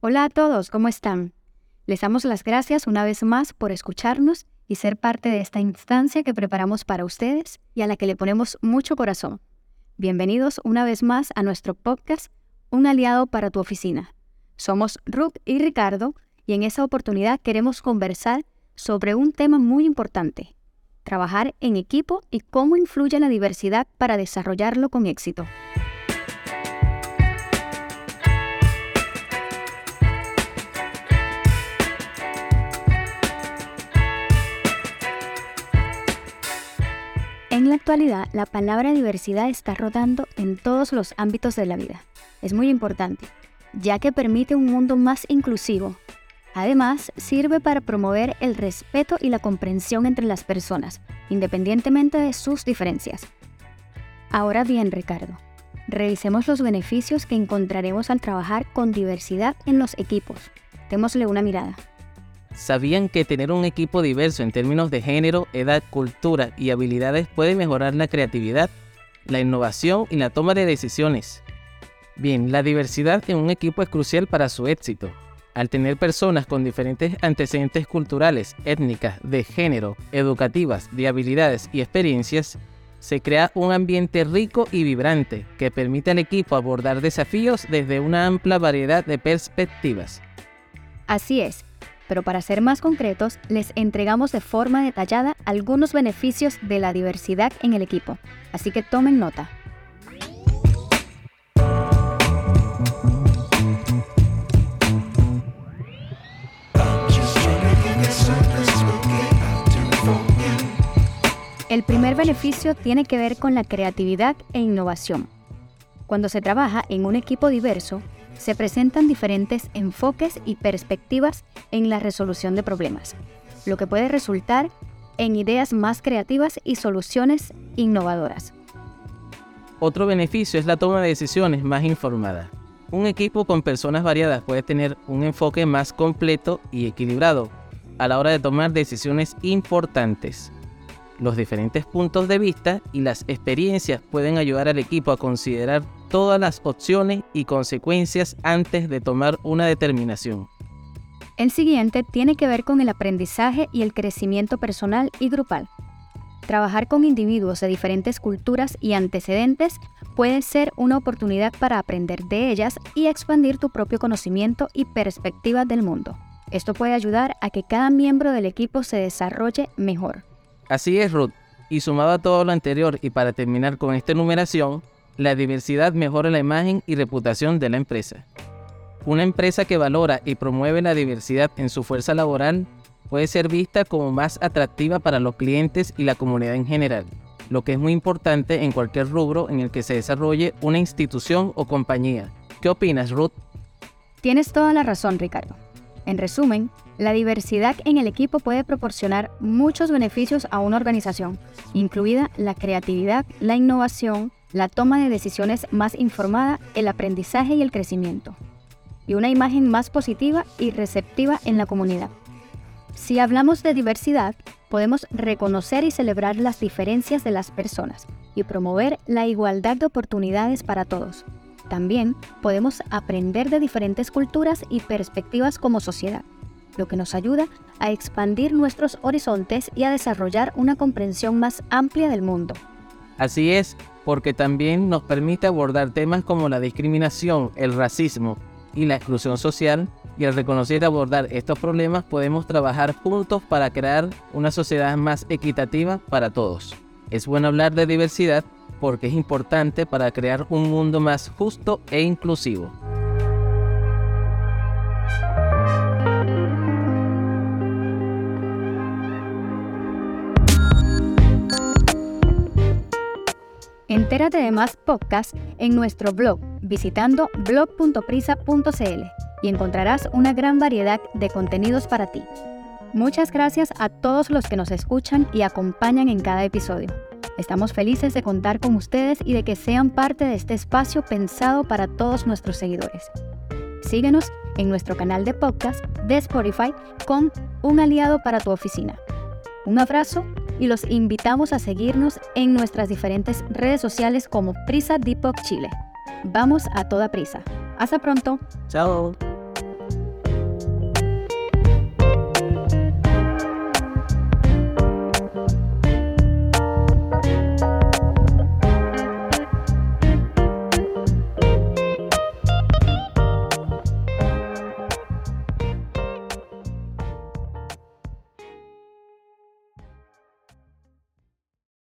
Hola a todos, ¿cómo están? Les damos las gracias una vez más por escucharnos y ser parte de esta instancia que preparamos para ustedes y a la que le ponemos mucho corazón. Bienvenidos una vez más a nuestro podcast, Un aliado para tu oficina. Somos Ruth y Ricardo y en esta oportunidad queremos conversar sobre un tema muy importante, trabajar en equipo y cómo influye la diversidad para desarrollarlo con éxito. En la actualidad, la palabra diversidad está rodando en todos los ámbitos de la vida. Es muy importante, ya que permite un mundo más inclusivo. Además, sirve para promover el respeto y la comprensión entre las personas, independientemente de sus diferencias. Ahora bien, Ricardo, revisemos los beneficios que encontraremos al trabajar con diversidad en los equipos. Démosle una mirada. ¿Sabían que tener un equipo diverso en términos de género, edad, cultura y habilidades puede mejorar la creatividad, la innovación y la toma de decisiones? Bien, la diversidad en un equipo es crucial para su éxito. Al tener personas con diferentes antecedentes culturales, étnicas, de género, educativas, de habilidades y experiencias, se crea un ambiente rico y vibrante que permite al equipo abordar desafíos desde una amplia variedad de perspectivas. Así es, pero para ser más concretos, les entregamos de forma detallada algunos beneficios de la diversidad en el equipo, así que tomen nota. El primer beneficio tiene que ver con la creatividad e innovación. Cuando se trabaja en un equipo diverso, se presentan diferentes enfoques y perspectivas en la resolución de problemas, lo que puede resultar en ideas más creativas y soluciones innovadoras. Otro beneficio es la toma de decisiones más informada. Un equipo con personas variadas puede tener un enfoque más completo y equilibrado a la hora de tomar decisiones importantes. Los diferentes puntos de vista y las experiencias pueden ayudar al equipo a considerar todas las opciones y consecuencias antes de tomar una determinación. El siguiente tiene que ver con el aprendizaje y el crecimiento personal y grupal. Trabajar con individuos de diferentes culturas y antecedentes puede ser una oportunidad para aprender de ellas y expandir tu propio conocimiento y perspectiva del mundo. Esto puede ayudar a que cada miembro del equipo se desarrolle mejor. Así es, Ruth. Y sumado a todo lo anterior y para terminar con esta enumeración, la diversidad mejora la imagen y reputación de la empresa. Una empresa que valora y promueve la diversidad en su fuerza laboral puede ser vista como más atractiva para los clientes y la comunidad en general, lo que es muy importante en cualquier rubro en el que se desarrolle una institución o compañía. ¿Qué opinas, Ruth? Tienes toda la razón, Ricardo. En resumen, la diversidad en el equipo puede proporcionar muchos beneficios a una organización, incluida la creatividad, la innovación, la toma de decisiones más informada, el aprendizaje y el crecimiento, y una imagen más positiva y receptiva en la comunidad. Si hablamos de diversidad, podemos reconocer y celebrar las diferencias de las personas y promover la igualdad de oportunidades para todos. También podemos aprender de diferentes culturas y perspectivas como sociedad, lo que nos ayuda a expandir nuestros horizontes y a desarrollar una comprensión más amplia del mundo. Así es, porque también nos permite abordar temas como la discriminación, el racismo y la exclusión social, y al reconocer y abordar estos problemas podemos trabajar juntos para crear una sociedad más equitativa para todos. Es bueno hablar de diversidad porque es importante para crear un mundo más justo e inclusivo. Entérate de más podcasts en nuestro blog visitando blog.prisa.cl y encontrarás una gran variedad de contenidos para ti. Muchas gracias a todos los que nos escuchan y acompañan en cada episodio. Estamos felices de contar con ustedes y de que sean parte de este espacio pensado para todos nuestros seguidores. Síguenos en nuestro canal de podcast de Spotify con Un aliado para tu oficina. Un abrazo y los invitamos a seguirnos en nuestras diferentes redes sociales como Prisa Depop Chile. Vamos a toda prisa. Hasta pronto. Chao.